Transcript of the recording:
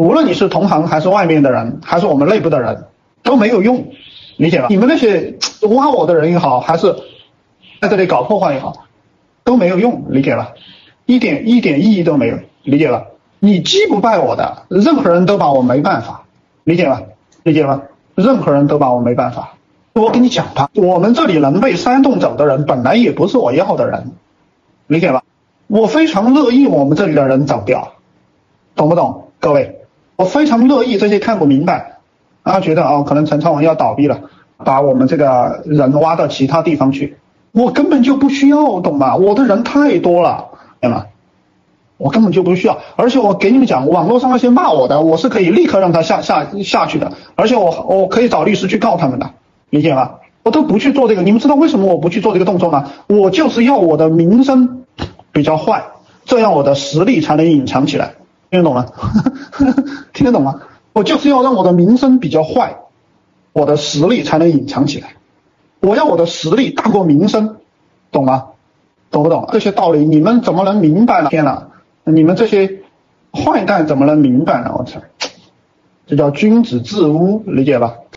无论你是同行还是外面的人，还是我们内部的人，都没有用，理解吧？你们那些挖我的人也好，还是在这里搞破坏也好，都没有用，理解吧？一点一点意义都没有，理解吧？你击不败我的，任何人都把我没办法，理解吧？理解吧？任何人都把我没办法。我跟你讲吧，我们这里能被煽动走的人，本来也不是我要的人，理解吧？我非常乐意我们这里的人走掉，懂不懂？各位，我非常乐意这些看不明白，啊，觉得哦，可能陈昌文要倒闭了，把我们这个人挖到其他地方去，我根本就不需要，懂吗？我的人太多了，懂吗？我根本就不需要，而且我给你们讲，网络上那些骂我的，我是可以立刻让他下下下去的，而且我我可以找律师去告他们的，理解吗？我都不去做这个，你们知道为什么我不去做这个动作吗？我就是要我的名声比较坏，这样我的实力才能隐藏起来，听得懂吗？听得懂吗？我就是要让我的名声比较坏，我的实力才能隐藏起来，我要我的实力大过名声，懂吗？懂不懂这些道理？你们怎么能明白呢？天哪！你们这些坏蛋怎么能明白呢？我操，这叫君子自污，理解吧？